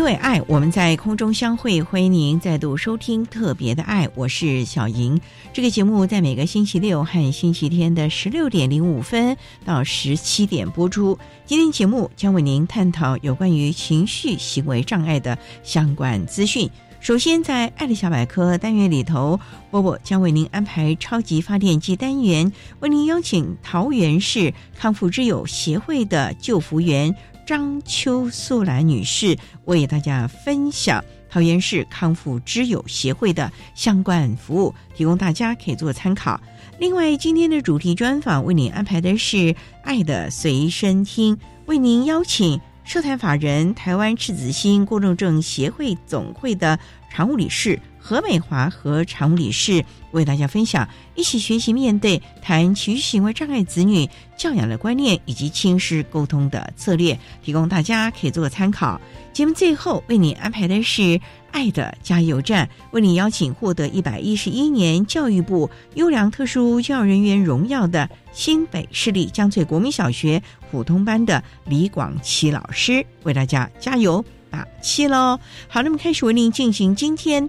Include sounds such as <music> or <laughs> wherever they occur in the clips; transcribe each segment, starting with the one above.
因为爱，我们在空中相会。欢迎您再度收听《特别的爱》，我是小莹。这个节目在每个星期六和星期天的十六点零五分到十七点播出。今天节目将为您探讨有关于情绪行为障碍的相关资讯。首先，在“爱的小百科”单元里头，波波将为您安排超级发电机单元，为您邀请桃园市康复之友协会的救福员。张秋素兰女士为大家分享桃园市康复之友协会的相关服务，提供大家可以做参考。另外，今天的主题专访为您安排的是《爱的随身听》，为您邀请社团法人台湾赤子心过动症协会总会的常务理事。何美华和常务理事为大家分享，一起学习面对谈情绪行为障碍子女教养的观念以及亲师沟通的策略，提供大家可以做个参考。节目最后为你安排的是爱的加油站，为你邀请获得一百一十一年教育部优良特殊教育人员荣耀的新北市立江翠国民小学普通班的李广琪老师，为大家加油打气喽！好，那么开始为您进行今天。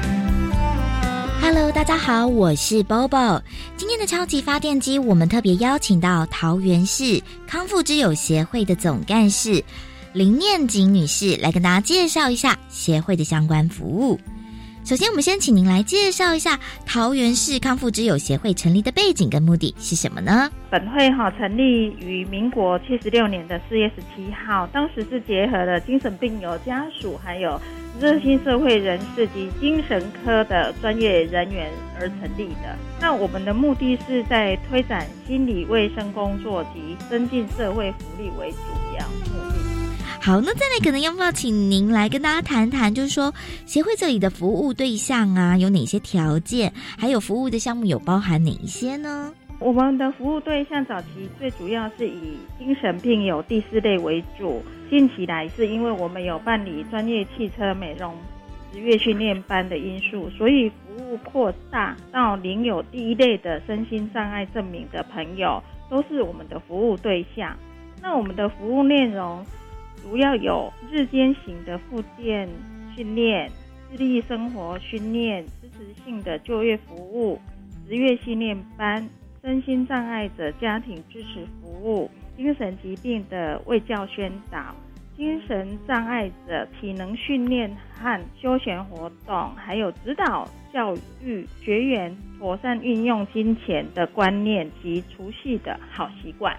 Hello，大家好，我是 Bobo。今天的超级发电机，我们特别邀请到桃园市康复之友协会的总干事林念锦女士来跟大家介绍一下协会的相关服务。首先，我们先请您来介绍一下桃园市康复之友协会成立的背景跟目的是什么呢？本会哈成立于民国七十六年的四月十七号，当时是结合了精神病友家属，还有热心社会人士及精神科的专业人员而成立的。那我们的目的是在推展心理卫生工作及增进社会福利为主要。好，那再来可能要不要请您来跟大家谈谈，就是说协会这里的服务对象啊，有哪些条件，还有服务的项目有包含哪一些呢？我们的服务对象早期最主要是以精神病友第四类为主，近期来是因为我们有办理专业汽车美容职业训练班的因素，所以服务扩大到领有第一类的身心障碍证明的朋友，都是我们的服务对象。那我们的服务内容。主要有日间型的复健训练、自立生活训练、支持性的就业服务、职业训练班、身心障碍者家庭支持服务、精神疾病的卫教宣导、精神障碍者体能训练和休闲活动，还有指导教育学员妥善运用金钱的观念及储蓄的好习惯。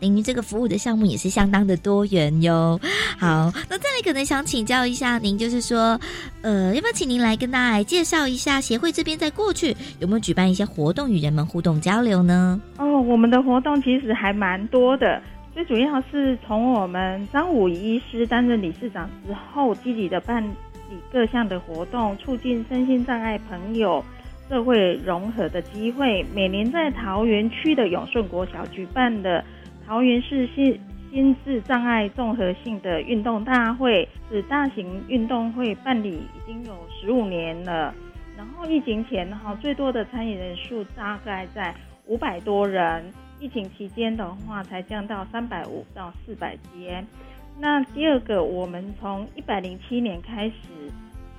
等于这个服务的项目也是相当的多元哟。好，那再来可能想请教一下您，就是说，呃，要不要请您来跟大家来介绍一下协会这边在过去有没有举办一些活动与人们互动交流呢？哦，我们的活动其实还蛮多的，最主要是从我们张武医师担任理事长之后，积极的办理各项的活动，促进身心障碍朋友社会融合的机会。每年在桃园区的永顺国小举办的桃园市心心智障碍综合性的运动大会，是大型运动会办理已经有十五年了。然后疫情前哈，最多的参与人数大概在五百多人，疫情期间的话才降到三百五到四百间。那第二个，我们从一百零七年开始，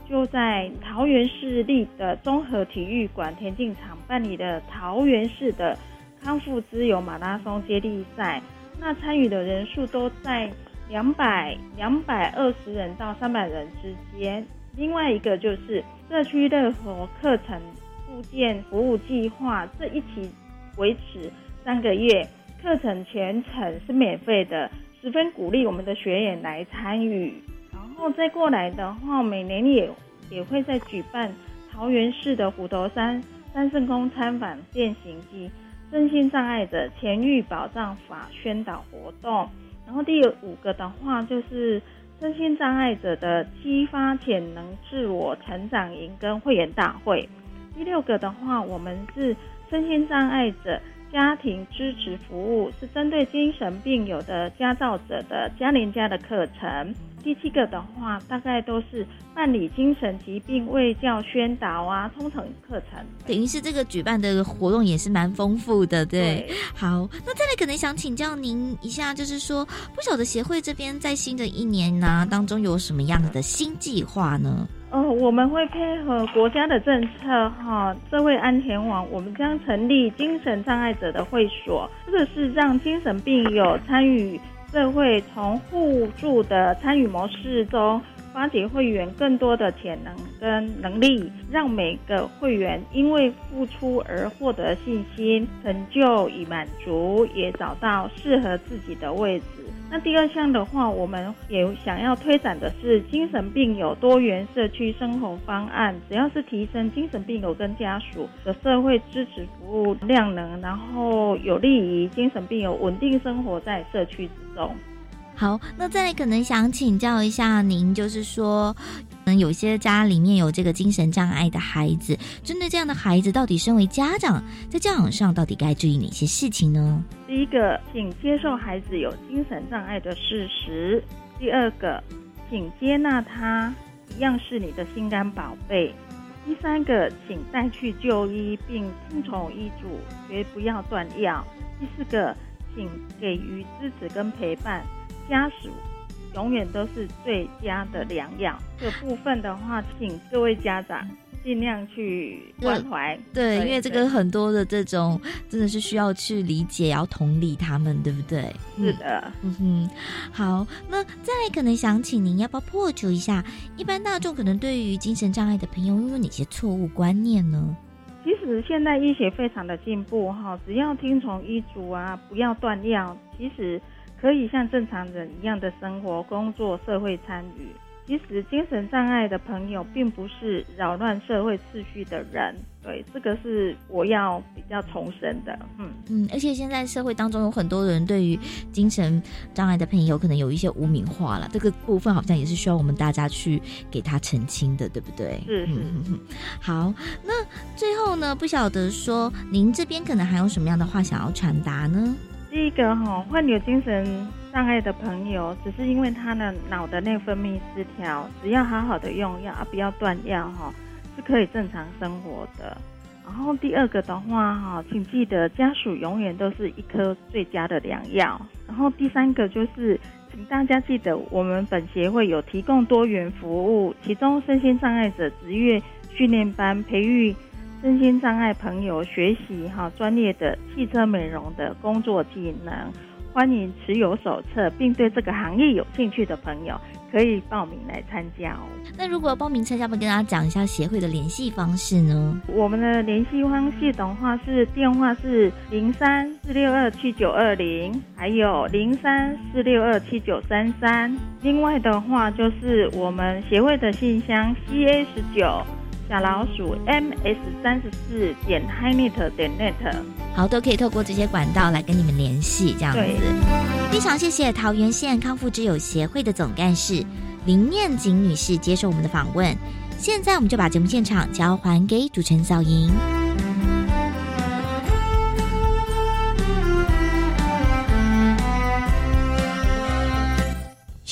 就在桃园市立的综合体育馆田径场办理的桃园市的康复之友马拉松接力赛。那参与的人数都在两百两百二十人到三百人之间。另外一个就是社区乐活课程附件服务计划，这一期维持三个月，课程全程是免费的。十分鼓励我们的学员来参与，然后再过来的话，每年也也会在举办桃园市的虎头山三圣宫参访践行及身心障碍者前愈保障法宣导活动。然后第五个的话就是身心障碍者的激发潜能自我成长营跟会员大会。第六个的话，我们是身心障碍者。家庭支持服务是针对精神病友的家照者的家邻家的课程。第七个的话，大概都是办理精神疾病卫教宣导啊，通常课程。等于是这个举办的活动也是蛮丰富的，对。好，那再来可能想请教您一下，就是说，不晓得协会这边在新的一年呢当中有什么样的新计划呢？呃，我们会配合国家的政策，哈，社会安全网，我们将成立精神障碍者的会所，这个是让精神病友参与社会，从互助的参与模式中。发掘会员更多的潜能跟能力，让每个会员因为付出而获得信心、成就与满足，也找到适合自己的位置。那第二项的话，我们也想要推展的是精神病友多元社区生活方案，只要是提升精神病友跟家属的社会支持服务量能，然后有利于精神病友稳定生活在社区之中。好，那再来可能想请教一下您，就是说，嗯，有些家里面有这个精神障碍的孩子，针对这样的孩子，到底身为家长在教养上到底该注意哪些事情呢？第一个，请接受孩子有精神障碍的事实；第二个，请接纳他一样是你的心肝宝贝；第三个，请带去就医并听从医嘱，绝不要断药；第四个，请给予支持跟陪伴。家属永远都是最佳的良药。这部分的话，请各位家长尽量去关怀。对，因为这个很多的这种真的是需要去理解，要同理他们，对不对？是的。嗯哼。好，那再来可能想请您要不要破除一下一般大众可能对于精神障碍的朋友有哪些错误观念呢？其实现在医学非常的进步哈，只要听从医嘱啊，不要断药，其实。可以像正常人一样的生活、工作、社会参与。其实精神障碍的朋友并不是扰乱社会秩序的人。对，这个是我要比较重申的。嗯嗯，而且现在社会当中有很多人对于精神障碍的朋友可能有一些污名化了，这个部分好像也是需要我们大家去给他澄清的，对不对？是是。好，那最后呢，不晓得说您这边可能还有什么样的话想要传达呢？第一个哈，患有精神障碍的朋友，只是因为他的脑的内分泌失调，只要好好的用药啊，不要断药哈，是可以正常生活的。然后第二个的话哈，请记得家属永远都是一颗最佳的良药。然后第三个就是，请大家记得，我们本协会有提供多元服务，其中身心障碍者职业训练班培育。身心障碍朋友学习哈专业的汽车美容的工作技能，欢迎持有手册并对这个行业有兴趣的朋友可以报名来参加哦。那如果报名参加，不跟大家讲一下协会的联系方式呢？我们的联系方式的话是电话是零三四六二七九二零，还有零三四六二七九三三。另外的话就是我们协会的信箱 C A 十九。小老鼠 ms 三十四点 hinet 点 net，好，都可以透过这些管道来跟你们联系，这样子。非常谢谢桃园县康复之友协会的总干事林念锦女士接受我们的访问。现在我们就把节目现场交还给主持人小莹。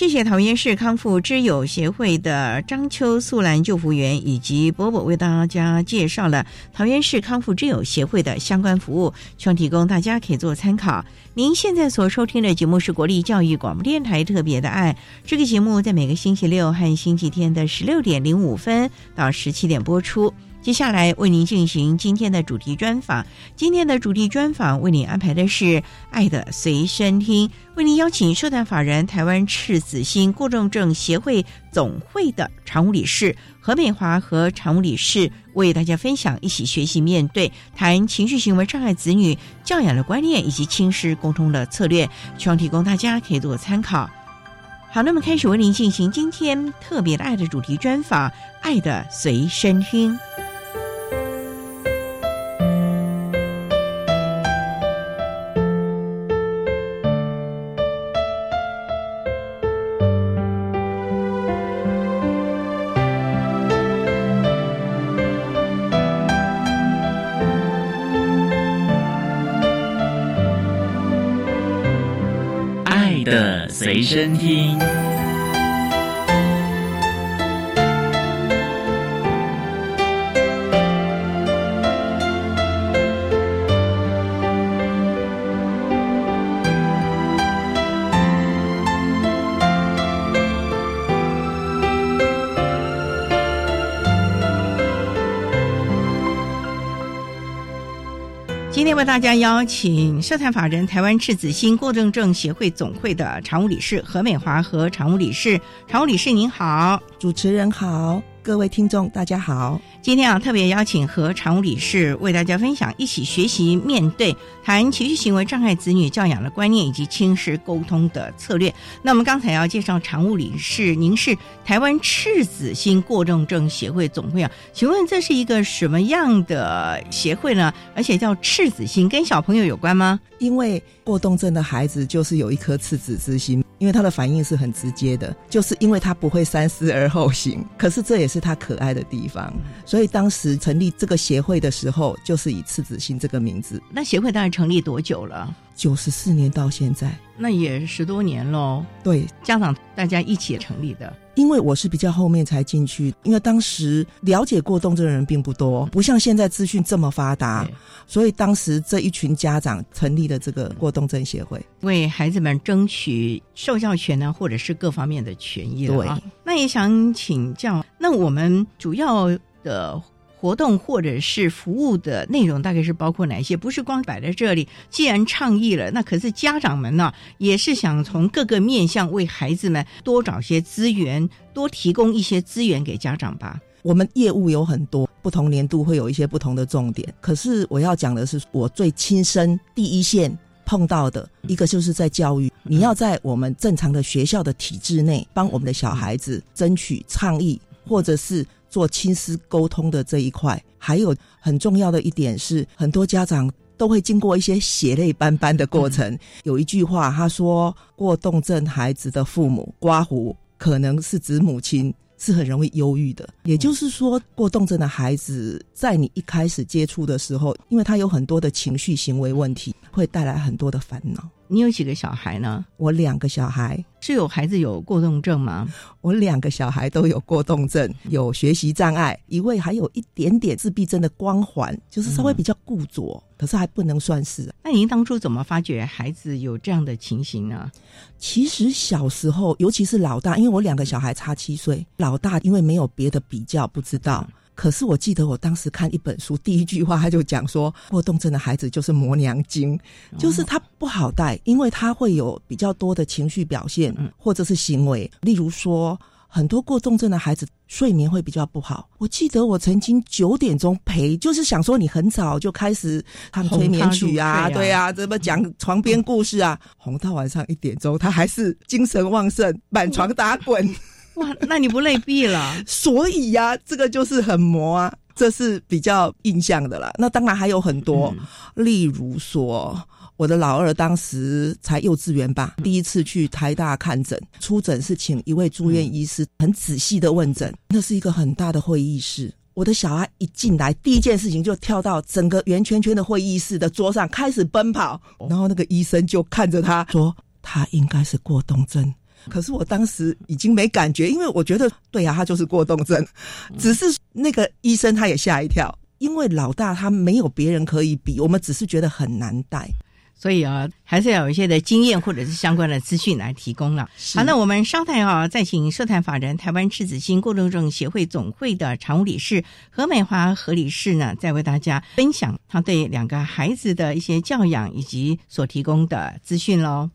谢谢桃园市康复之友协会的张秋素兰救护员以及波波为大家介绍了桃园市康复之友协会的相关服务，希望提供大家可以做参考。您现在所收听的节目是国立教育广播电台特别的爱，这个节目在每个星期六和星期天的十六点零五分到十七点播出。接下来为您进行今天的主题专访。今天的主题专访为您安排的是《爱的随身听》，为您邀请社团法人台湾赤子心过重症协会总会的常务理事何美华和常务理事为大家分享一起学习面对谈情绪行为障碍子女教养的观念以及亲师沟通的策略，希望提供大家可以做参考。好，那么开始为您进行今天特别的爱的主题专访，《爱的随身听》。身听。大家邀请社团法人台湾赤子心过正症协会总会的常务理事何美华和常务理事，常务理事您好，主持人好。各位听众，大家好！今天啊，特别邀请和常务理事为大家分享，一起学习面对谈情绪行为障碍子女教养的观念以及亲师沟通的策略。那我们刚才要介绍常务理事，您是台湾赤子心过重症协会总会啊？请问这是一个什么样的协会呢？而且叫赤子心，跟小朋友有关吗？因为过动症的孩子就是有一颗赤子之心。因为他的反应是很直接的，就是因为他不会三思而后行。可是这也是他可爱的地方，所以当时成立这个协会的时候，就是以赤子心这个名字。那协会大概成立多久了？九十四年到现在，那也十多年喽。对，家长大家一起成立的。因为我是比较后面才进去，因为当时了解过动症的人并不多，不像现在资讯这么发达，所以当时这一群家长成立了这个过动症协会，为孩子们争取受教权呢，或者是各方面的权益对，那也想请教，那我们主要的。活动或者是服务的内容大概是包括哪些？不是光摆在这里。既然倡议了，那可是家长们呢，也是想从各个面向为孩子们多找些资源，多提供一些资源给家长吧。我们业务有很多，不同年度会有一些不同的重点。可是我要讲的是，我最亲身第一线碰到的一个，就是在教育。你要在我们正常的学校的体制内，帮我们的小孩子争取倡议，或者是。做亲师沟通的这一块，还有很重要的一点是，很多家长都会经过一些血泪斑斑的过程。有一句话，他说：“过动症孩子的父母刮胡，可能是指母亲是很容易忧郁的。”也就是说，过动症的孩子在你一开始接触的时候，因为他有很多的情绪行为问题，会带来很多的烦恼。你有几个小孩呢？我两个小孩是有孩子有过动症吗？我两个小孩都有过动症，有学习障碍，一位还有一点点自闭症的光环，就是稍微比较固着，可是还不能算是。那您当初怎么发觉孩子有这样的情形呢？其实小时候，尤其是老大，因为我两个小孩差七岁，老大因为没有别的比较，不知道。可是我记得我当时看一本书，第一句话他就讲说，过动症的孩子就是磨娘精，就是他不好带，因为他会有比较多的情绪表现或者是行为，例如说很多过动症的孩子睡眠会比较不好。我记得我曾经九点钟陪，就是想说你很早就开始唱催眠曲啊，对啊，怎么讲床边故事啊，哄到晚上一点钟，他还是精神旺盛，满床打滚。哇，那你不累毙了？所以呀，这个就是很磨啊，这是比较印象的啦。那当然还有很多，例如说，我的老二当时才幼稚园吧，第一次去台大看诊，出诊是请一位住院医师很仔细的问诊，那是一个很大的会议室。我的小孩一进来，第一件事情就跳到整个圆圈圈的会议室的桌上开始奔跑，然后那个医生就看着他说：“他应该是过动症。”可是我当时已经没感觉，因为我觉得对呀，他就是过动症，只是那个医生他也吓一跳，因为老大他没有别人可以比，我们只是觉得很难带。所以啊，还是要有一些的经验或者是相关的资讯来提供了。好，那我们稍待啊，再请社团法人台湾赤子心过动症协会总会的常务理事何美华何理事呢，再为大家分享他对两个孩子的一些教养以及所提供的资讯喽。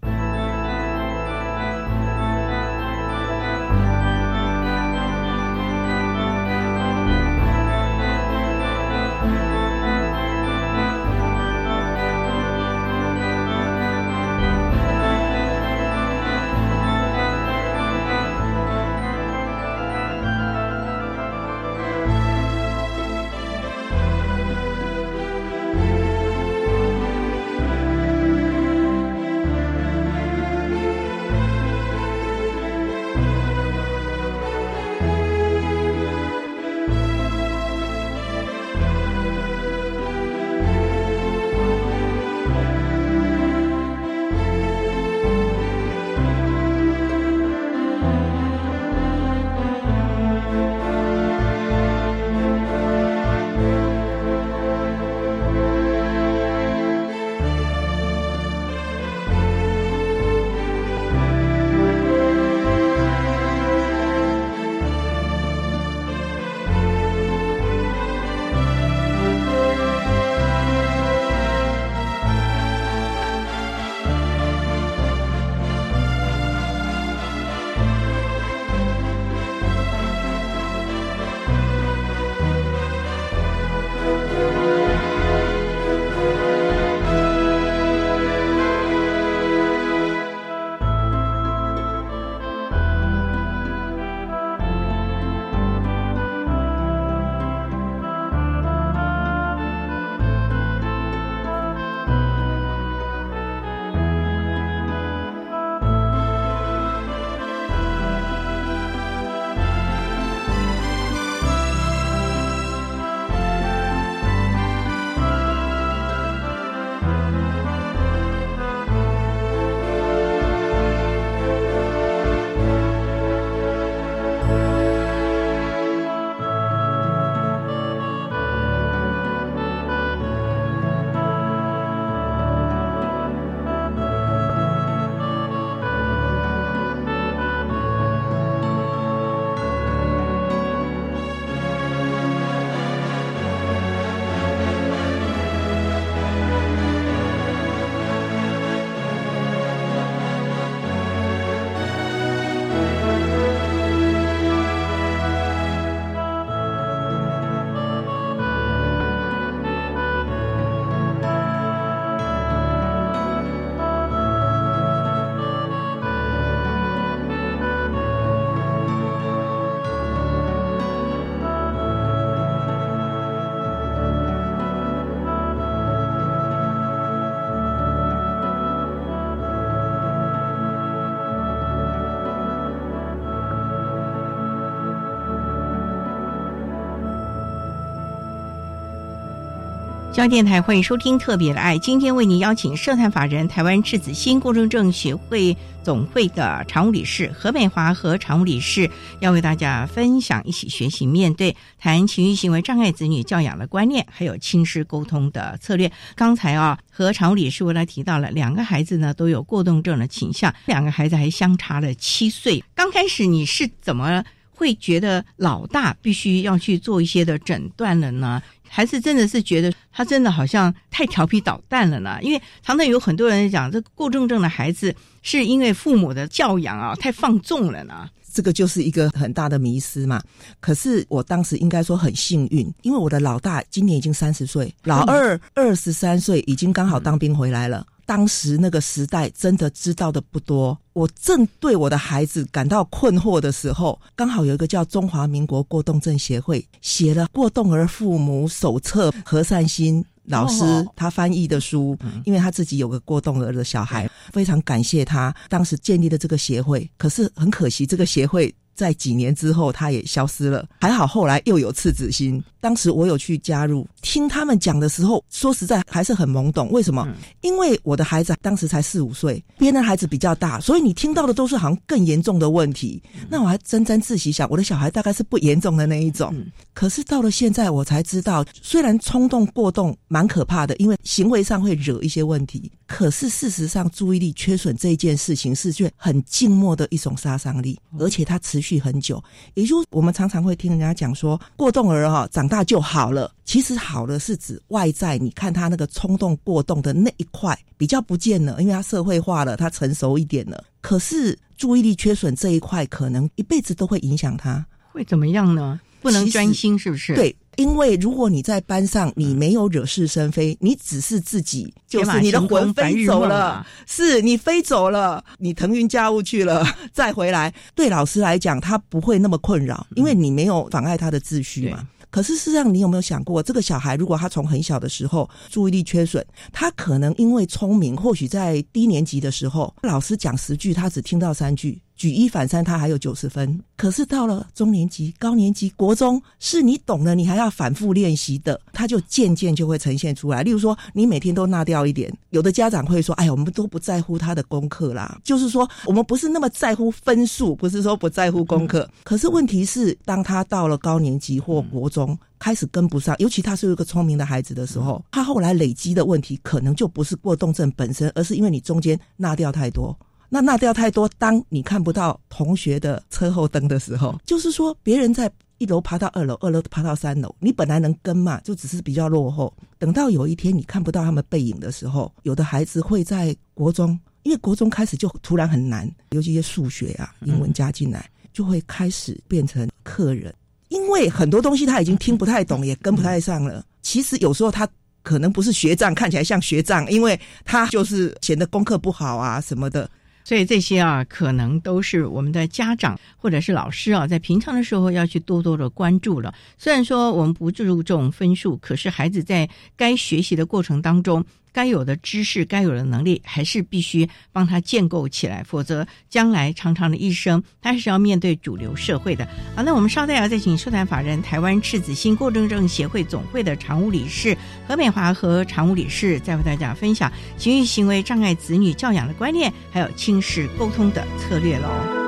交电台欢迎收听特别的爱，今天为您邀请社团法人台湾赤子心过动症协会总会的常务理事何美华和常务理事，要为大家分享一起学习面对谈情绪行为障碍子女教养的观念，还有亲师沟通的策略。刚才啊，和常务理事为他提到了两个孩子呢都有过动症的倾向，两个孩子还相差了七岁。刚开始你是怎么会觉得老大必须要去做一些的诊断了呢？还是真的是觉得他真的好像太调皮捣蛋了呢？因为常常有很多人讲，这过重症的孩子是因为父母的教养啊太放纵了呢。这个就是一个很大的迷失嘛。可是我当时应该说很幸运，因为我的老大今年已经三十岁，老二二十三岁，已经刚好当兵回来了。当时那个时代真的知道的不多，我正对我的孩子感到困惑的时候，刚好有一个叫中华民国过动症协会写了《过动儿父母手册》，何善心老师哦他翻译的书，因为他自己有个过动儿的小孩，非常感谢他当时建立的这个协会。可是很可惜，这个协会在几年之后他也消失了。还好后来又有赤子心，当时我有去加入，听他们讲的时候，说实在还是很懵懂。为什么？因为我的孩子当时才四五岁，别人的孩子比较大，所以你听到的都是好像更严重的问题。那我还沾沾自喜想，我的小孩大概是不严重的那一种。可是到了现在，我才知道，虽然冲动过动蛮可怕的，因为行为上会惹一些问题，可是事实上注意力缺损这一件事情是却很静默的一种杀伤力，而且它持续很久。也就是我们常常会听人家讲说，过动儿哈、长大就好了。其实好了是指外在，你看他那个冲动过动的那一块比较不见了，因为他社会化了，他成熟一点了。可是注意力缺损这一块，可能一辈子都会影响他。会怎么样呢？不能专心，是不是？，对，因为如果你在班上你没有惹是生非，你只是自己，就是你的魂飞走了啊，是你飞走了，你腾云驾雾去了，再回来，对老师来讲，他不会那么困扰，因为你没有妨碍他的秩序嘛。可是事实上，你有没有想过，这个小孩如果他从很小的时候注意力缺损，他可能因为聪明，或许在低年级的时候，老师讲十句，他只听到三句，举一反三，他还有九十分。可是到了中年级、高年级、国中，是你懂了，你还要反复练习的，他就渐渐就会呈现出来。例如说，你每天都纳掉一点，有的家长会说：“哎呀，我们都不在乎他的功课啦。”就是说，我们不是那么在乎分数，不是说不在乎功课。可是问题是，当他到了高年级或国中，开始跟不上，尤其他是一个聪明的孩子的时候，他后来累积的问题，可能就不是过动症本身，而是因为你中间纳掉太多。那那掉太多，当你看不到同学的车后灯的时候，就是说别人在一楼爬到二楼，二楼爬到三楼，你本来能跟嘛，就只是比较落后。等到有一天你看不到他们背影的时候，有的孩子会在国中，因为国中开始就突然很难，尤其一些数学啊、英文加进来，就会开始变成客人，因为很多东西他已经听不太懂，也跟不太上了。其实有时候他。可能不是学障，看起来像学障，因为他就是显得功课不好啊什么的。所以这些啊，可能都是我们的家长或者是老师啊，在平常的时候要去多多的关注了。虽然说我们不注重分数，可是孩子在该学习的过程当中，该有的知识、该有的能力，还是必须帮他建构起来，否则将来长长的一生，他还是要面对主流社会的。好，那我们稍待要再请社团法人台湾赤子心过动症协会总会的常务理事何美华和常务理事，再为大家分享情绪行为障碍子女教养的观念，还有亲子沟通的策略喽。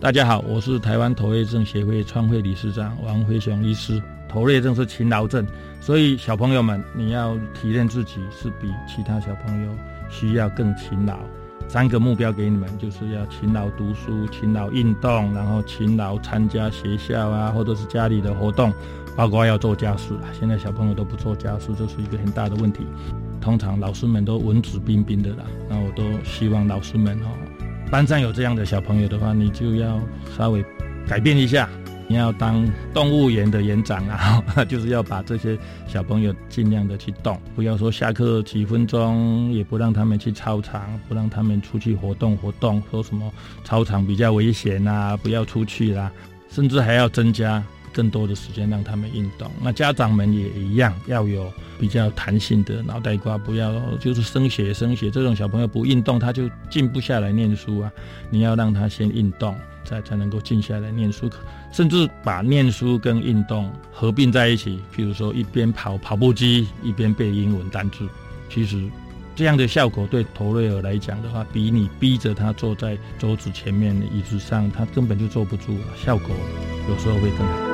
大家好，我是台湾头类症协会创会理事长王辉雄医师。头类症是勤劳症，所以小朋友们，你要提炼自己是比其他小朋友需要更勤劳。三个目标给你们，就是要勤劳读书、勤劳运动，然后勤劳参加学校啊，或者是家里的活动，包括要做家事啦。现在小朋友都不做家事，这是一个很大的问题。通常老师们都文质彬彬的啦，那我都希望老师们哦，班上有这样的小朋友的话，你就要稍微改变一下。你要当动物园的园长啊，<laughs> 就是要把这些小朋友尽量的去动，不要说下课几分钟也不让他们去操场，不让他们出去活动活动，说什么操场比较危险啊，不要出去啦，甚至还要增加更多的时间让他们运动。那家长们也一样，要有比较弹性的脑袋瓜，不要就是生血生血这种小朋友不运动他就静不下来念书啊，你要让他先运动。才才能够静下来念书，甚至把念书跟运动合并在一起。譬如说，一边跑跑步机，一边背英文单词。其实，这样的效果对头瑞尔来讲的话，比你逼着他坐在桌子前面的椅子上，他根本就坐不住了。效果有时候会更好。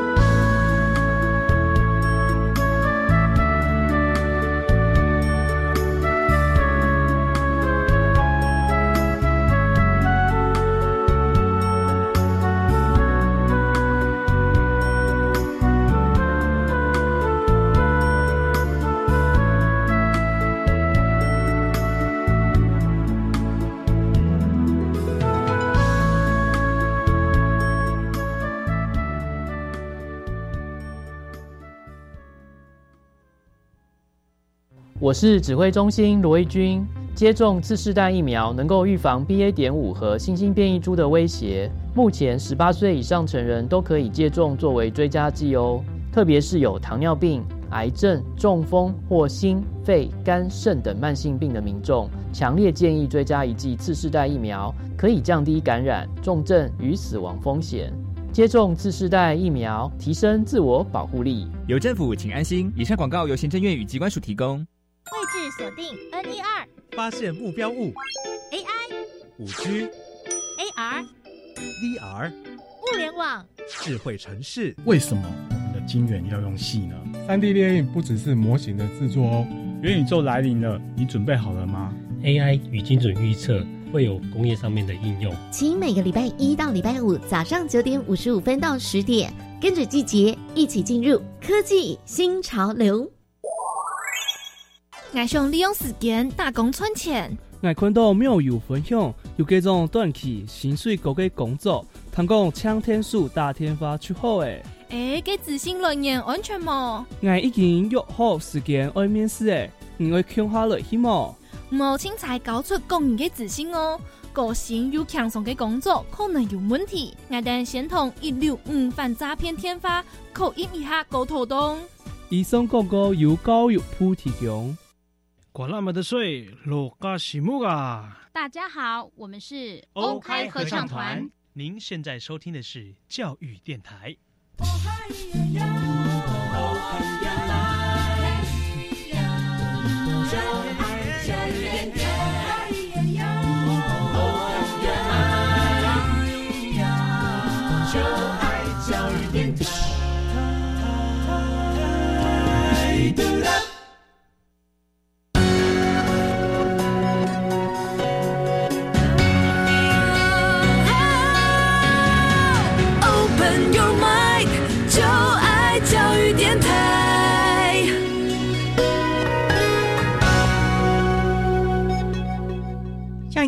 是指挥中心罗义军。接种次世代疫苗能够预防 BA. 点五和新兴变异株的威胁。目前，十八岁以上成人都可以接种作为追加剂哦。特别是有糖尿病、癌症、中风或心、肺、肝、肾等慢性病的民众，强烈建议追加一剂次世代疫苗，可以降低感染、重症与死亡风险。接种次世代疫苗，提升自我保护力。有政府，请安心。以上广告由行政院与机关署提供。锁定 N 一二。发现目标物，AI，五 G，AR，VR，物联网，智慧城市。为什么我们的晶圆要用细呢？三 D 列印不只是模型的制作哦。元宇宙来临了，你准备好了吗？AI 与精准预测会有工业上面的应用。请每个礼拜一到礼拜五早上九点五十五分到十点，跟着季节一起进入科技新潮流。爱上利用时间打工存钱，爱看到妙有分享，有各种短期薪水高嘅工作，通讲抢天数打天发出好诶。诶，给自信人员安全吗？我已经约好时间爱面试诶，你会看下来去吗？无青才搞出公人嘅自信哦，个性又强壮嘅工作可能有问题，我等先同一六五反诈骗天发口音一下沟通动。医生哥哥有教育部提供。管那么的水，落嘎西木啊！大家好，我们是 OK 合唱团。您现在收听的是教育电台。电台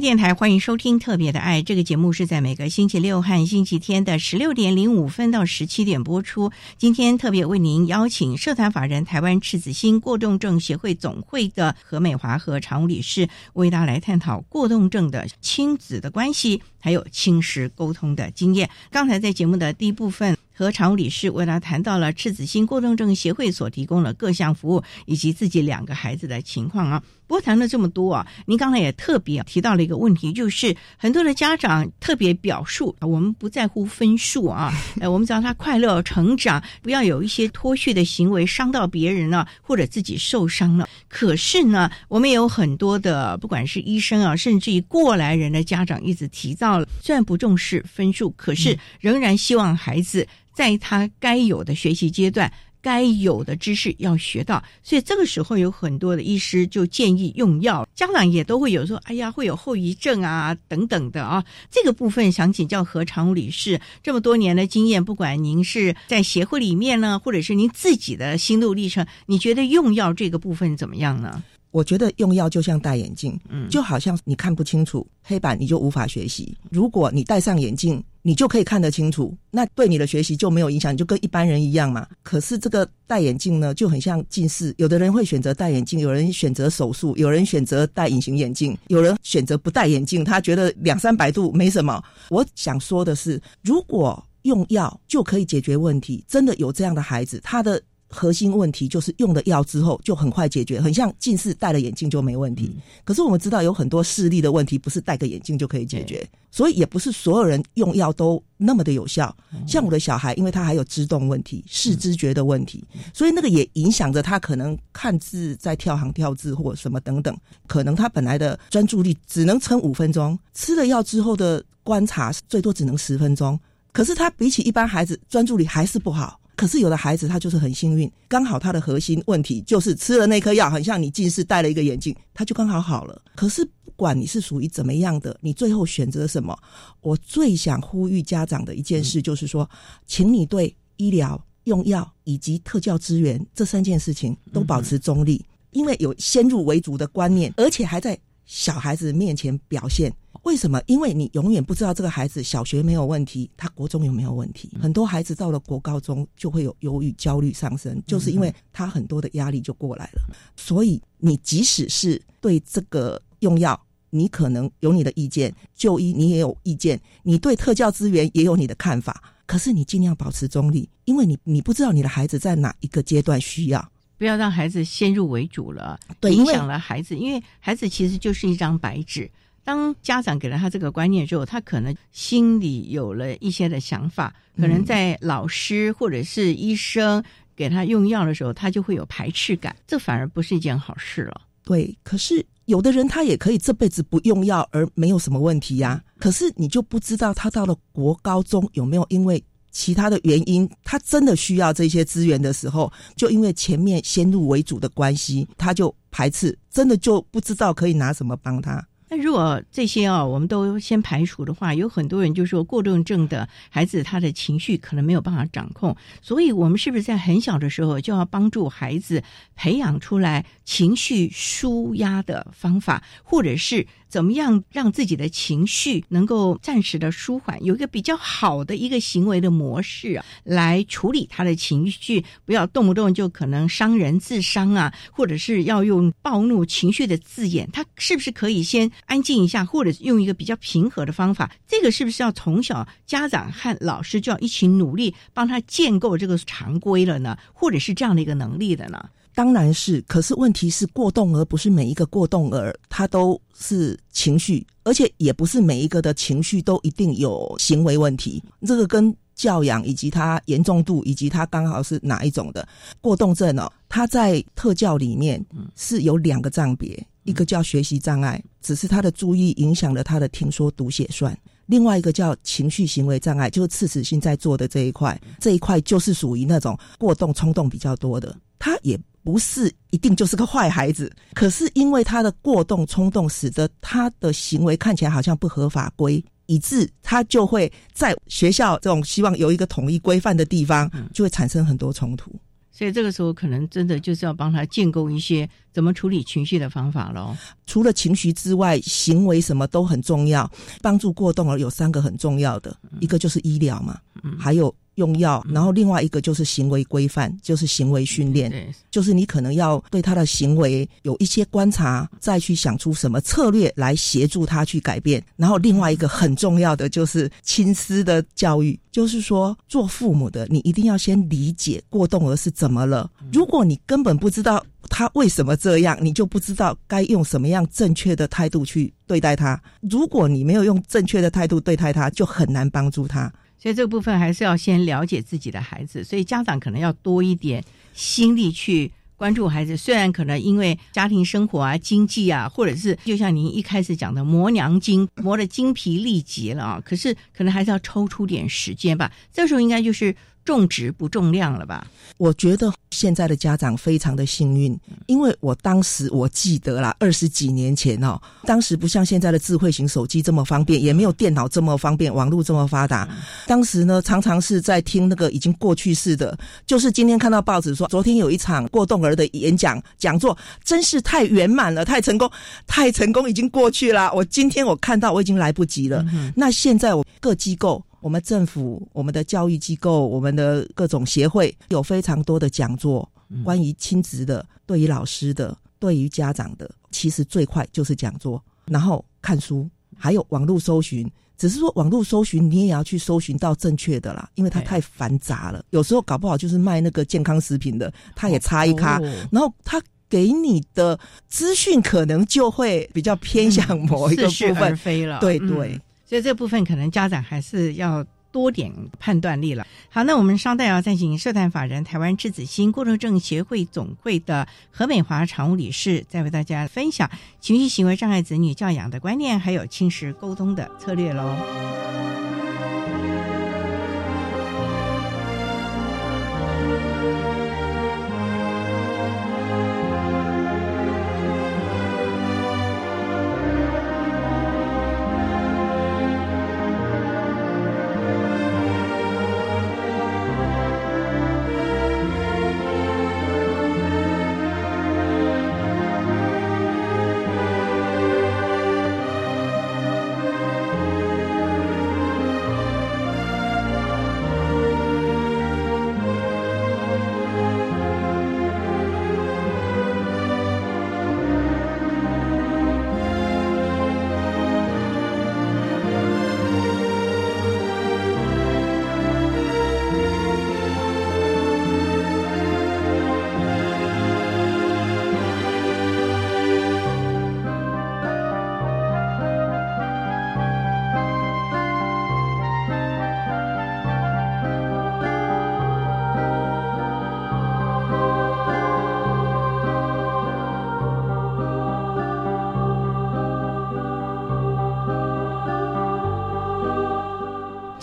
电台欢迎收听《特别的爱》这个节目，是在每个星期六和星期天的十六点零五分到十七点播出。今天特别为您邀请社团法人台湾赤子心过动症协会总会的何美华和常务理事，为大家来探讨过动症的亲子的关系，还有亲师沟通的经验。刚才在节目的第一部分。和常务理事为他谈到了赤子心过动症协会所提供的各项服务，以及自己两个孩子的情况啊。不过谈了这么多啊，您刚才也特别提到了一个问题，就是很多的家长特别表述，我们不在乎分数啊，<laughs> 哎，我们只要他快乐成长，不要有一些脱序的行为伤到别人了，或者自己受伤了。可是呢，我们也有很多的，不管是医生啊，甚至于过来人的家长，一直提到了，虽然不重视分数，可是仍然希望孩子。在他该有的学习阶段，该有的知识要学到，所以这个时候有很多的医师就建议用药，家长也都会有说：“哎呀，会有后遗症啊，等等的啊。”这个部分想请教何常务理事，这么多年的经验，不管您是在协会里面呢，或者是您自己的心路历程，你觉得用药这个部分怎么样呢？我觉得用药就像戴眼镜，嗯，就好像你看不清楚黑板，你就无法学习。如果你戴上眼镜，你就可以看得清楚，那对你的学习就没有影响，你就跟一般人一样嘛。可是这个戴眼镜呢，就很像近视，有的人会选择戴眼镜，有人选择手术，有人选择戴隐形眼镜，有人选择不戴眼镜，他觉得两三百度没什么。我想说的是，如果用药就可以解决问题，真的有这样的孩子，他的。核心问题就是用了药之后就很快解决，很像近视戴了眼镜就没问题。可是我们知道有很多视力的问题不是戴个眼镜就可以解决，所以也不是所有人用药都那么的有效。像我的小孩，因为他还有知动问题、视知觉的问题，所以那个也影响着他可能看字在跳行跳字或什么等等，可能他本来的专注力只能撑五分钟，吃了药之后的观察最多只能十分钟。可是他比起一般孩子专注力还是不好。可是有的孩子他就是很幸运，刚好他的核心问题就是吃了那颗药，很像你近视戴了一个眼镜，他就刚好好了。可是不管你是属于怎么样的，你最后选择什么，我最想呼吁家长的一件事就是说，请你对医疗、用药以及特教资源这三件事情都保持中立，因为有先入为主的观念，而且还在。小孩子面前表现。为什么？因为你永远不知道这个孩子小学没有问题，他国中有没有问题。很多孩子到了国高中就会有忧郁、焦虑上升，就是因为他很多的压力就过来了。所以你即使是对这个用药，你可能有你的意见，就医你也有意见，你对特教资源也有你的看法。可是你尽量保持中立，因为你你不知道你的孩子在哪一个阶段需要，不要让孩子先入为主了，对，影响了孩子。因为孩子其实就是一张白纸。当家长给了他这个观念之后，他可能心里有了一些的想法，可能在老师或者是医生给他用药的时候，他就会有排斥感，这反而不是一件好事了。对，可是有的人他也可以这辈子不用药而没有什么问题呀。可是你就不知道他到了国高中有没有因为其他的原因，他真的需要这些资源的时候，就因为前面先入为主的关系，他就排斥，真的就不知道可以拿什么帮他。那如果这些啊，我们都先排除的话，有很多人就说过动症的孩子他的情绪可能没有办法掌控，所以我们是不是在很小的时候就要帮助孩子培养出来情绪舒压的方法，或者是？怎么样让自己的情绪能够暂时的舒缓？有一个比较好的一个行为的模式啊，来处理他的情绪，不要动不动就可能伤人、自伤啊，或者是要用暴怒情绪的字眼。他是不是可以先安静一下，或者用一个比较平和的方法？这个是不是要从小家长和老师就要一起努力，帮他建构这个常规了呢？或者是这样的一个能力的呢？当然是，可是问题是过动儿不是每一个过动儿他都是情绪，而且也不是每一个的情绪都一定有行为问题。这个跟教养以及他严重度以及他刚好是哪一种的过动症哦，他在特教里面是有两个障别，一个叫学习障碍，只是他的注意影响了他的听说读写算；另外一个叫情绪行为障碍，就是次子性在做的这一块，这一块就是属于那种过动冲动比较多的，他也。不是一定就是个坏孩子，可是因为他的过动冲动，使得他的行为看起来好像不合法规，以致他就会在学校这种希望有一个统一规范的地方，就会产生很多冲突。所以这个时候，可能真的就是要帮他建构一些怎么处理情绪的方法喽。除了情绪之外，行为什么都很重要。帮助过动儿有三个很重要的，一个就是医疗嘛，还有。用药，然后另外一个就是行为规范，就是行为训练，就是你可能要对他的行为有一些观察，再去想出什么策略来协助他去改变。然后另外一个很重要的就是亲师的教育，就是说做父母的你一定要先理解过动儿是怎么了。如果你根本不知道他为什么这样，你就不知道该用什么样正确的态度去对待他。如果你没有用正确的态度对待他，就很难帮助他。所以这个部分还是要先了解自己的孩子，所以家长可能要多一点心力去关注孩子。虽然可能因为家庭生活啊、经济啊，或者是就像您一开始讲的磨娘精磨的精疲力竭了啊，可是可能还是要抽出点时间吧。这时候应该就是重质不重量了吧？我觉得。现在的家长非常的幸运，因为我当时我记得啦，二十几年前哦，当时不像现在的智慧型手机这么方便，也没有电脑这么方便，网络这么发达。当时呢，常常是在听那个已经过去式的，就是今天看到报纸说，昨天有一场过动儿的演讲讲座，真是太圆满了，太成功，太成功，已经过去了。我今天我看到，我已经来不及了。那现在我各机构。我们政府、我们的教育机构、我们的各种协会有非常多的讲座，关于亲子的、对于老师的、对于家长的，其实最快就是讲座，然后看书，还有网络搜寻。只是说网络搜寻，你也要去搜寻到正确的啦，因为它太繁杂了。有时候搞不好就是卖那个健康食品的，他也插一卡，然后他给你的资讯可能就会比较偏向某一个部分。对对。所以这部分可能家长还是要多点判断力了。好，那我们稍待要再请社团法人台湾赤子心孤独症协会总会的何美华常务理事，再为大家分享情绪行为障碍子女教养的观念，还有亲实沟通的策略喽。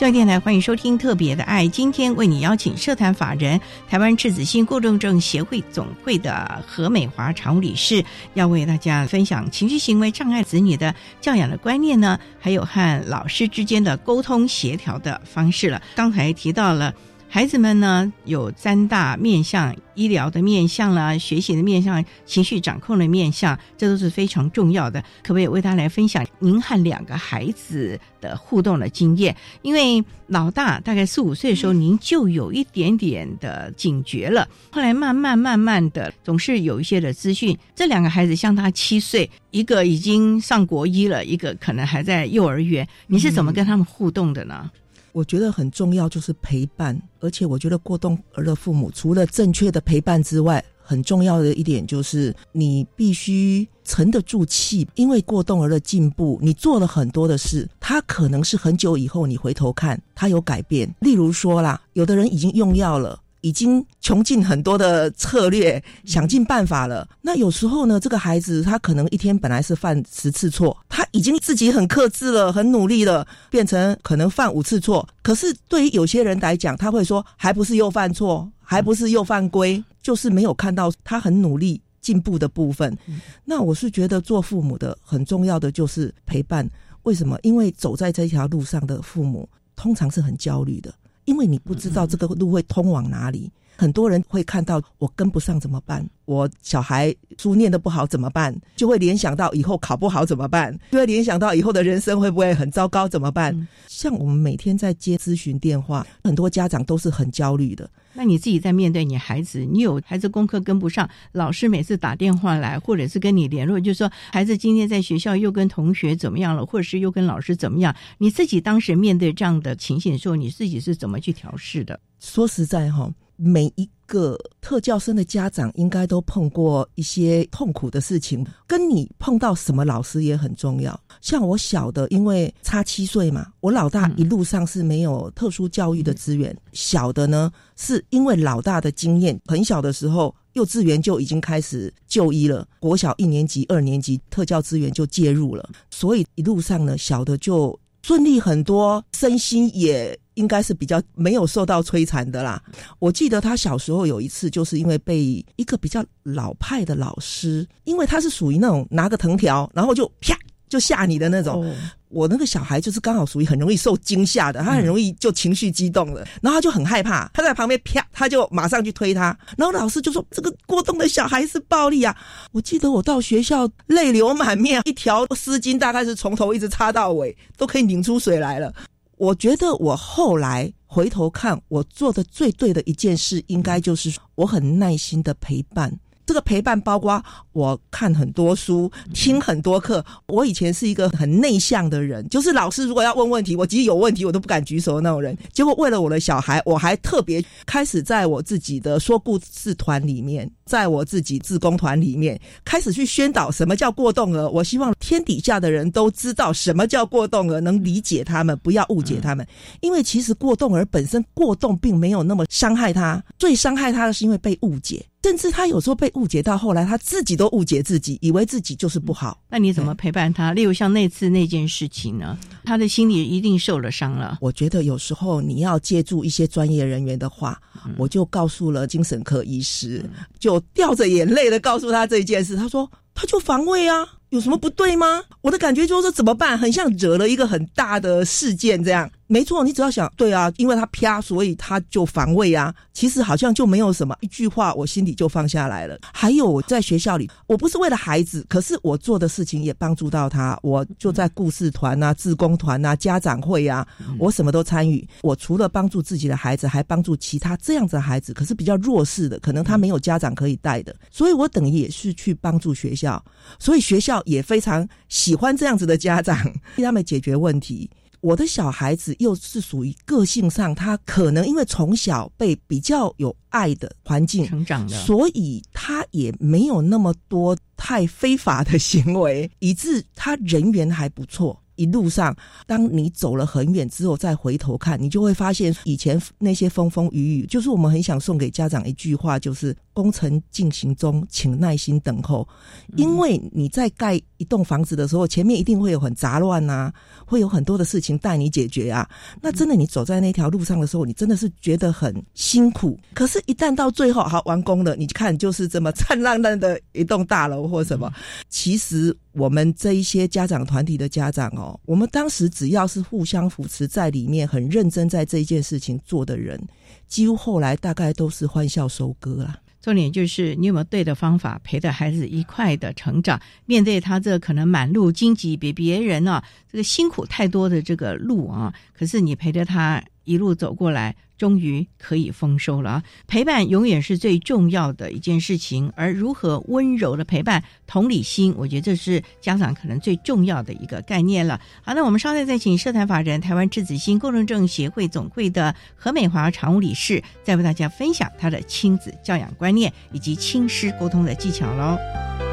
教育电台欢迎收听《特别的爱》，今天为你邀请社团法人台湾赤子心过动症协会总会的何美华常务理事，要为大家分享情绪行为障碍子女的教养的观念呢，还有和老师之间的沟通协调的方式了。刚才提到了。孩子们呢有三大面向：医疗的面向啦，学习的面向，情绪掌控的面向，这都是非常重要的。可不可以为大家来分享您和两个孩子的互动的经验？因为老大大概四五岁的时候，您就有一点点的警觉了。后来慢慢慢慢的，总是有一些的资讯。这两个孩子像他七岁，一个已经上国一了，一个可能还在幼儿园。你是怎么跟他们互动的呢？我觉得很重要，就是陪伴。而且我觉得过动儿的父母，除了正确的陪伴之外，很重要的一点就是你必须沉得住气。因为过动儿的进步，你做了很多的事，他可能是很久以后你回头看，他有改变。例如说啦，有的人已经用药了。已经穷尽很多的策略，想尽办法了。那有时候呢，这个孩子他可能一天本来是犯十次错，他已经自己很克制了，很努力了，变成可能犯五次错。可是对于有些人来讲，他会说还不是又犯错，还不是又犯规，就是没有看到他很努力进步的部分。那我是觉得做父母的很重要的就是陪伴。为什么？因为走在这条路上的父母通常是很焦虑的。因为你不知道这个路会通往哪里，很多人会看到我跟不上怎么办？我小孩书念的不好怎么办？就会联想到以后考不好怎么办？就会联想到以后的人生会不会很糟糕怎么办？像我们每天在接咨询电话，很多家长都是很焦虑的。那你自己在面对你孩子，你有孩子功课跟不上，老师每次打电话来，或者是跟你联络，就说孩子今天在学校又跟同学怎么样了，或者是又跟老师怎么样？你自己当时面对这样的情形的时候，你自己是怎么去调试的？说实在哈。每一个特教生的家长应该都碰过一些痛苦的事情，跟你碰到什么老师也很重要。像我小的，因为差七岁嘛，我老大一路上是没有特殊教育的资源。小的呢，是因为老大的经验，很小的时候幼稚园就已经开始就医了，国小一年级、二年级特教资源就介入了，所以一路上呢，小的就顺利很多，身心也。应该是比较没有受到摧残的啦。我记得他小时候有一次，就是因为被一个比较老派的老师，因为他是属于那种拿个藤条，然后就啪就吓你的那种。我那个小孩就是刚好属于很容易受惊吓的，他很容易就情绪激动了，然后他就很害怕，他在旁边啪，他就马上去推他，然后老师就说这个过动的小孩是暴力啊。我记得我到学校泪流满面，一条丝巾大概是从头一直擦到尾，都可以拧出水来了。我觉得我后来回头看，我做的最对的一件事，应该就是我很耐心的陪伴。这个陪伴包括我看很多书，听很多课。我以前是一个很内向的人，就是老师如果要问问题，我即使有问题我都不敢举手的那种人。结果为了我的小孩，我还特别开始在我自己的说故事团里面，在我自己自工团里面开始去宣导什么叫过动儿。我希望天底下的人都知道什么叫过动儿，能理解他们，不要误解他们。因为其实过动儿本身过动并没有那么伤害他，最伤害他的是因为被误解。甚至他有时候被误解到后来，他自己都误解自己，以为自己就是不好。那你怎么陪伴他？例如像那次那件事情呢？他的心里一定受了伤了。我觉得有时候你要借助一些专业人员的话，我就告诉了精神科医师，就掉着眼泪的告诉他这件事。他说。他就防卫啊，有什么不对吗？我的感觉就是怎么办？很像惹了一个很大的事件这样。没错，你只要想对啊，因为他啪，所以他就防卫啊。其实好像就没有什么，一句话我心里就放下来了。还有我在学校里，我不是为了孩子，可是我做的事情也帮助到他。我就在故事团啊、志工团啊、家长会啊，我什么都参与。我除了帮助自己的孩子，还帮助其他这样子的孩子，可是比较弱势的，可能他没有家长可以带的，所以我等于也是去帮助学校。所以学校也非常喜欢这样子的家长，替他们解决问题。我的小孩子又是属于个性上，他可能因为从小被比较有爱的环境成长的，所以他也没有那么多太非法的行为，以致他人缘还不错。一路上，当你走了很远之后，再回头看，你就会发现以前那些风风雨雨，就是我们很想送给家长一句话，就是工程进行中，请耐心等候。因为你在盖一栋房子的时候，前面一定会有很杂乱啊，会有很多的事情带你解决啊。那真的，你走在那条路上的时候，你真的是觉得很辛苦。可是，一旦到最后好完工了，你看就是这么灿烂烂的一栋大楼或什么，其实。我们这一些家长团体的家长哦，我们当时只要是互相扶持在里面，很认真在这一件事情做的人，几乎后来大概都是欢笑收割了。重点就是你有没有对的方法陪着孩子一块的成长，面对他这可能满路荆棘，比别人啊这个辛苦太多的这个路啊，可是你陪着他一路走过来。终于可以丰收了啊！陪伴永远是最重要的一件事情，而如何温柔的陪伴、同理心，我觉得这是家长可能最重要的一个概念了。好，那我们稍后再请社团法人台湾智子心共正症协会总会的何美华常务理事，再为大家分享他的亲子教养观念以及亲师沟通的技巧喽。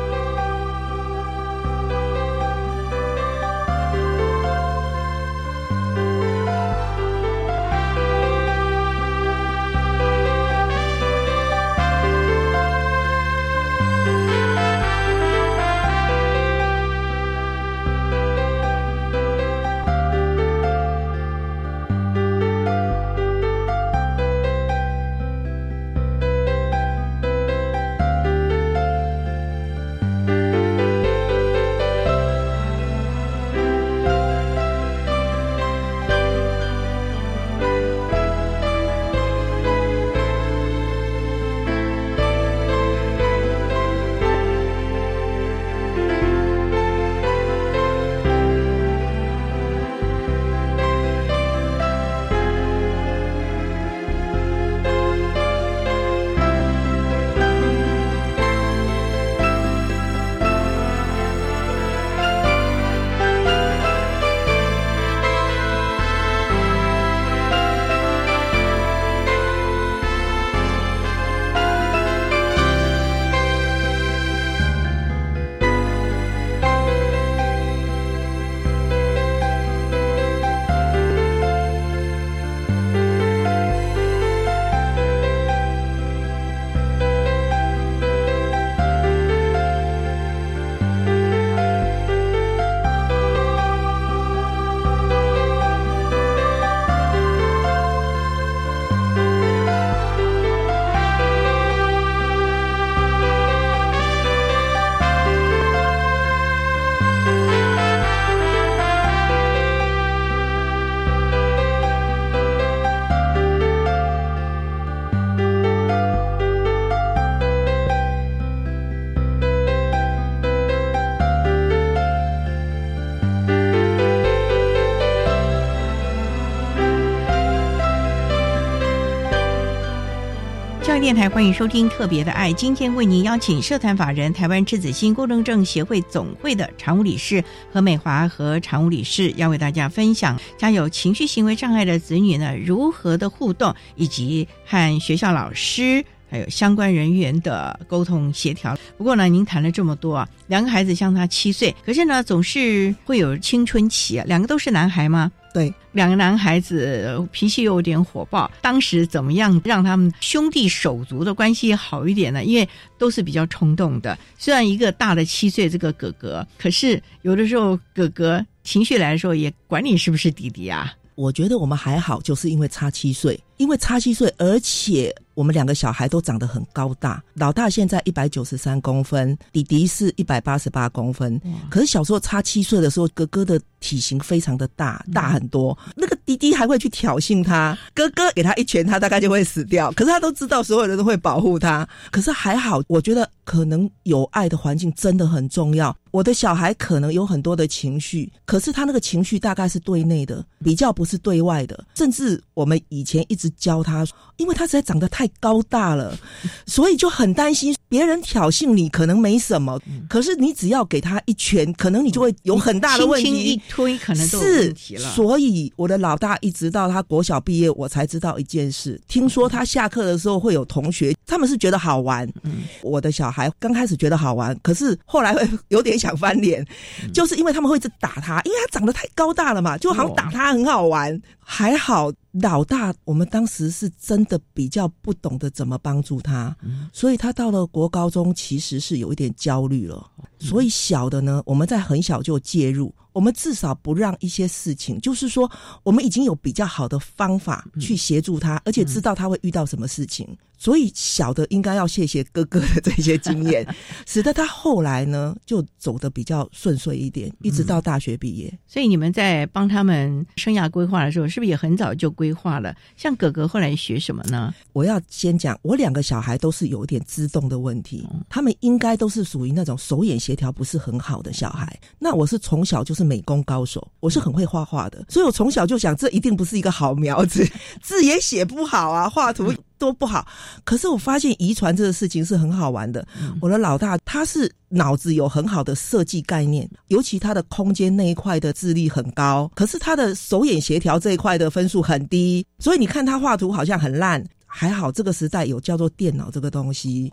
台欢迎收听《特别的爱》，今天为您邀请社团法人台湾赤子心公正症协会总会的常务理事何美华和常务理事，要为大家分享家有情绪行为障碍的子女呢如何的互动，以及和学校老师还有相关人员的沟通协调。不过呢，您谈了这么多，两个孩子相差七岁，可是呢，总是会有青春期，两个都是男孩吗？对，两个男孩子脾气有点火爆，当时怎么样让他们兄弟手足的关系好一点呢？因为都是比较冲动的，虽然一个大的七岁，这个哥哥，可是有的时候哥哥情绪来的时候也管你是不是弟弟啊。我觉得我们还好，就是因为差七岁，因为差七岁，而且。我们两个小孩都长得很高大，老大现在一百九十三公分，弟弟是一百八十八公分。可是小时候差七岁的时候，哥哥的体型非常的大，大很多。那个弟弟还会去挑衅他，哥哥给他一拳，他大概就会死掉。可是他都知道所有人都会保护他。可是还好，我觉得可能有爱的环境真的很重要。我的小孩可能有很多的情绪，可是他那个情绪大概是对内的，比较不是对外的。甚至我们以前一直教他，因为他实在长得太。高大了，<laughs> 所以就很担心别人挑衅你，可能没什么，可是你只要给他一拳，可能你就会有很大的问题。一推可能是问题了。所以我的老大一直到他国小毕业，我才知道一件事。听说他下课的时候会有同学，他们是觉得好玩。嗯，我的小孩刚开始觉得好玩，可是后来会 <laughs> 有点想翻脸，嗯就是因为他们会一直打他，因为他长得太高大了嘛，就好像打他很好玩。还好老大，我们当时是真的比较不懂得怎么帮助他，所以他到了国高中其实是有一点焦虑了。所以小的呢，我们在很小就介入，我们至少不让一些事情，就是说我们已经有比较好的方法去协助他，而且知道他会遇到什么事情。所以小的应该要谢谢哥哥的这些经验，<laughs> 使得他后来呢就走得比较顺遂一点，一直到大学毕业。所以你们在帮他们生涯规划的时候，是不是也很早就规划了？像哥哥后来学什么呢？我要先讲，我两个小孩都是有一点自动的问题，他们应该都是属于那种手眼协调不是很好的小孩。那我是从小就是美工高手，我是很会画画的，所以我从小就想，这一定不是一个好苗子，<laughs> 字也写不好啊，画图都不好。可是我发现遗传这个事情是很好玩的。我的老大他是脑子有很好的设计概念，尤其他的空间那一块的智力很高，可是他的手眼协调这一块的分数很低，所以你看他画图好像很烂。还好这个时代有叫做电脑这个东西。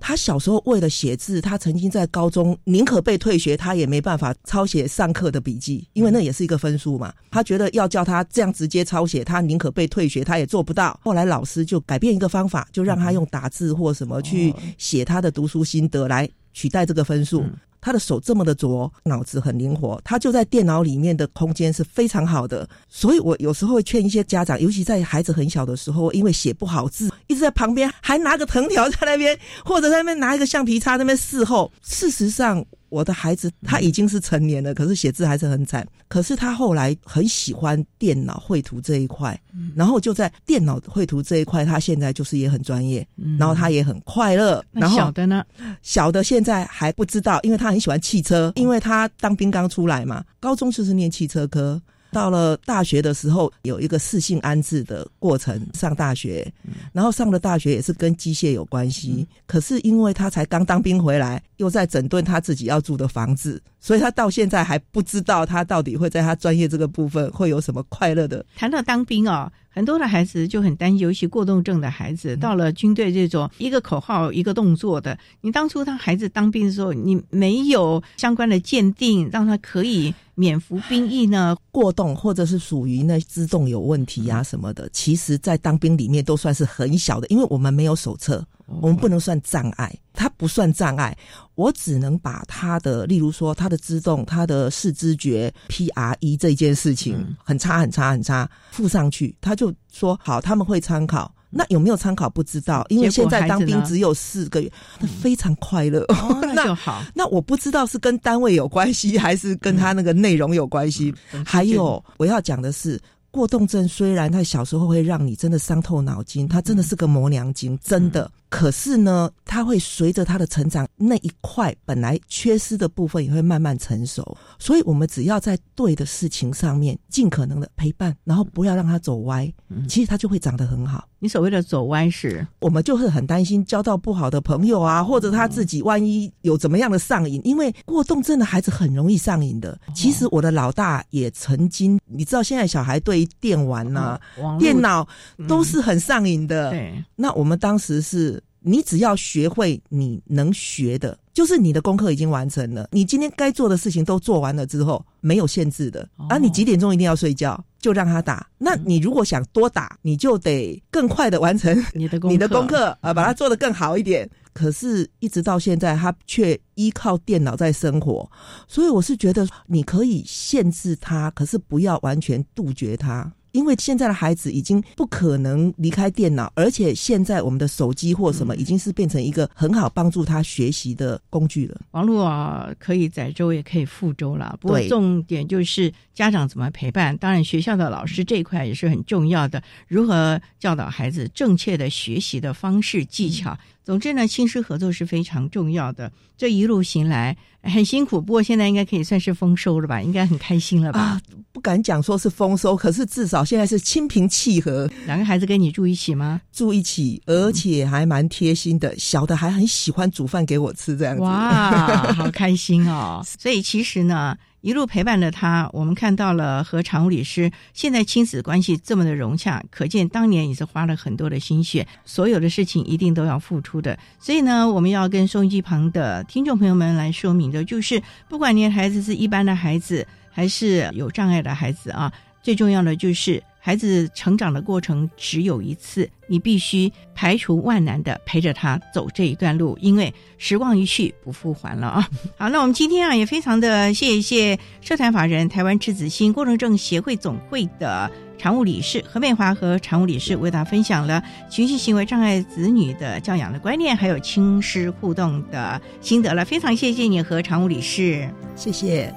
他小时候为了写字，他曾经在高中宁可被退学，他也没办法抄写上课的笔记，因为那也是一个分数嘛。他觉得要叫他这样直接抄写，他宁可被退学，他也做不到。后来老师就改变一个方法，就让他用打字或什么去写他的读书心得来取代这个分数。他的手这么的拙，脑子很灵活，他就在电脑里面的空间是非常好的。所以我有时候会劝一些家长，尤其在孩子很小的时候，因为写不好字，一直在旁边还拿个藤条在那边，或者在那边拿一个橡皮擦在那边伺候。事实上，我的孩子他已经是成年了，可是写字还是很惨。可是他后来很喜欢电脑绘图这一块，然后就在电脑绘图这一块，他现在就是也很专业，然后他也很快乐。然后小的呢，小的现在还不知道，因为他很喜欢汽车，因为他当兵刚出来嘛，高中就是念汽车科。到了大学的时候，有一个适性安置的过程，上大学，然后上了大学也是跟机械有关系。可是因为他才刚当兵回来，又在整顿他自己要住的房子，所以他到现在还不知道他到底会在他专业这个部分会有什么快乐的。谈到当兵哦，很多的孩子就很担心，尤其过动症的孩子，到了军队这种一个口号一个动作的，你当初他孩子当兵的时候，你没有相关的鉴定，让他可以免服兵役呢？过动或者是属于那自动有问题啊什么的，其实在当兵里面都算是很小的，因为我们没有手册，我们不能算障碍，它不算障碍，我只能把他的，例如说他的肢动、他的视知觉 PRE 这件事情很差很差很差附上去，他就说好他们会参考。那有没有参考不知道，因为现在当兵只有四个月，他非常快乐，<laughs> 哦、那就好。那我不知道是跟单位有关系，还是跟他那个内容有关系。还有我要讲的是。过动症虽然他小时候会让你真的伤透脑筋，他真的是个磨娘精，真的。可是呢，他会随着他的成长，那一块本来缺失的部分也会慢慢成熟。所以，我们只要在对的事情上面尽可能的陪伴，然后不要让他走歪，其实他就会长得很好。你所谓的走歪是，我们就是很担心交到不好的朋友啊，或者他自己万一有怎么样的上瘾，因为过动症的孩子很容易上瘾的。其实我的老大也曾经，你知道现在小孩对于电玩呐、啊、电脑都是很上瘾的。对，那我们当时是。你只要学会你能学的，就是你的功课已经完成了，你今天该做的事情都做完了之后，没有限制的。哦、啊，你几点钟一定要睡觉，就让他打。那你如果想多打，你就得更快的完成你的你的功课啊，把它做得更好一点。可是，一直到现在，他却依靠电脑在生活，所以我是觉得你可以限制他，可是不要完全杜绝他。因为现在的孩子已经不可能离开电脑，而且现在我们的手机或什么已经是变成一个很好帮助他学习的工具了。网络啊，可以载舟也可以覆舟了。不过重点就是家长怎么陪伴，当然学校的老师这一块也是很重要的，如何教导孩子正确的学习的方式技巧。嗯、总之呢，亲师合作是非常重要的。这一路行来很辛苦，不过现在应该可以算是丰收了吧？应该很开心了吧？啊，不敢讲说是丰收，可是至少现在是心平气和。两个孩子跟你住一起吗？住一起，而且还蛮贴心的。小的还很喜欢煮饭给我吃，这样子。哇，好开心哦！<laughs> 所以其实呢，一路陪伴着他，我们看到了和常务理师现在亲子关系这么的融洽，可见当年也是花了很多的心血。所有的事情一定都要付出的，所以呢，我们要跟收音机旁的听众朋友们来说明的，就是不管你的孩子是一般的孩子，还是有障碍的孩子啊，最重要的就是。孩子成长的过程只有一次，你必须排除万难的陪着他走这一段路，因为时光一去不复还了啊！<laughs> 好，那我们今天啊也非常的谢谢社团法人台湾赤子心过程症协会总会的常务理事何美华和常务理事为大家分享了情绪行为障碍子女的教养的观念，还有亲师互动的心得了。非常谢谢你和常务理事，谢谢。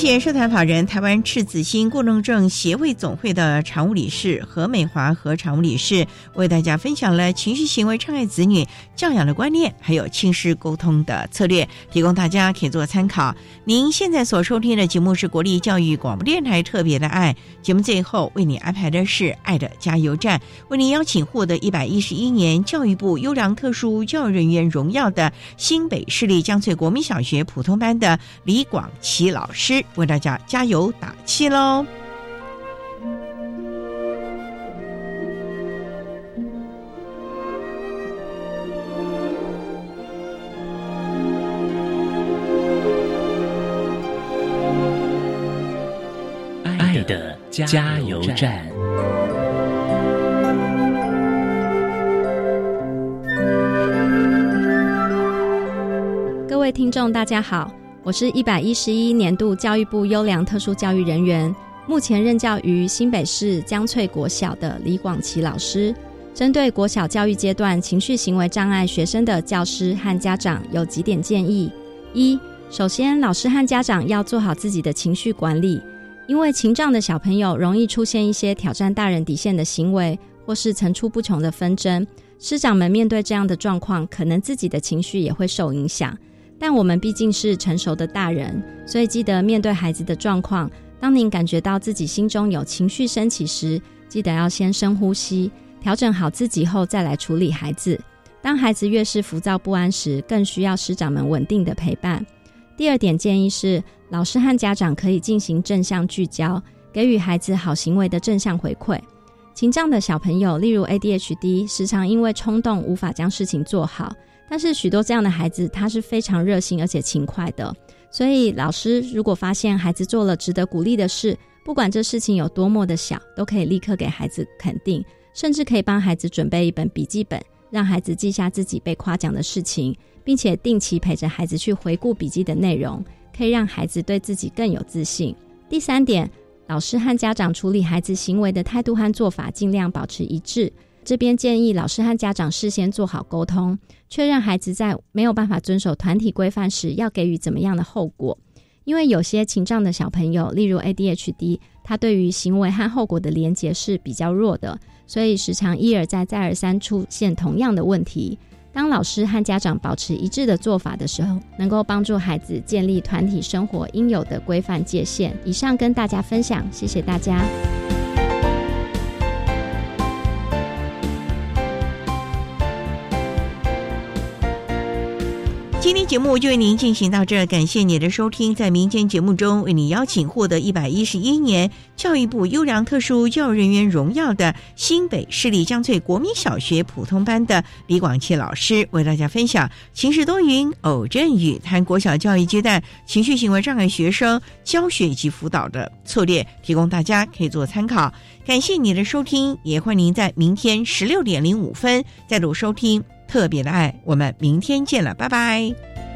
谢谢社团法人台湾赤子心过动症协会总会的常务理事何美华和常务理事为大家分享了情绪行为障碍子女教养的观念，还有亲师沟通的策略，提供大家可以做参考。您现在所收听的节目是国立教育广播电台特别的爱节目，最后为你安排的是爱的加油站，为您邀请获得一百一十一年教育部优良特殊教育人员荣耀的新北市立江翠国民小学普通班的李广琪老师。为大家加油打气喽！爱的加油站。各位听众，大家好。我是一百一十一年度教育部优良特殊教育人员，目前任教于新北市江翠国小的李广琪老师。针对国小教育阶段情绪行为障碍学生的教师和家长有几点建议：一、首先，老师和家长要做好自己的情绪管理，因为情障的小朋友容易出现一些挑战大人底线的行为，或是层出不穷的纷争。师长们面对这样的状况，可能自己的情绪也会受影响。但我们毕竟是成熟的大人，所以记得面对孩子的状况，当您感觉到自己心中有情绪升起时，记得要先深呼吸，调整好自己后再来处理孩子。当孩子越是浮躁不安时，更需要师长们稳定的陪伴。第二点建议是，老师和家长可以进行正向聚焦，给予孩子好行为的正向回馈。情障的小朋友，例如 ADHD，时常因为冲动无法将事情做好。但是许多这样的孩子，他是非常热心而且勤快的。所以老师如果发现孩子做了值得鼓励的事，不管这事情有多么的小，都可以立刻给孩子肯定，甚至可以帮孩子准备一本笔记本，让孩子记下自己被夸奖的事情，并且定期陪着孩子去回顾笔记的内容，可以让孩子对自己更有自信。第三点，老师和家长处理孩子行为的态度和做法，尽量保持一致。这边建议老师和家长事先做好沟通，确认孩子在没有办法遵守团体规范时要给予怎么样的后果。因为有些情障的小朋友，例如 ADHD，他对于行为和后果的连结是比较弱的，所以时常一而再、再而三出现同样的问题。当老师和家长保持一致的做法的时候，能够帮助孩子建立团体生活应有的规范界限。以上跟大家分享，谢谢大家。今天节目就为您进行到这，感谢您的收听。在明天节目中，为你邀请获得一百一十一年教育部优良特殊教育人员荣耀的新北市立江翠国民小学普通班的李广庆老师，为大家分享情绪多云偶阵雨谈国小教育阶段情绪行为障碍学生教学以及辅导的策略，提供大家可以做参考。感谢你的收听，也欢迎您在明天十六点零五分再度收听。特别的爱，我们明天见了，拜拜。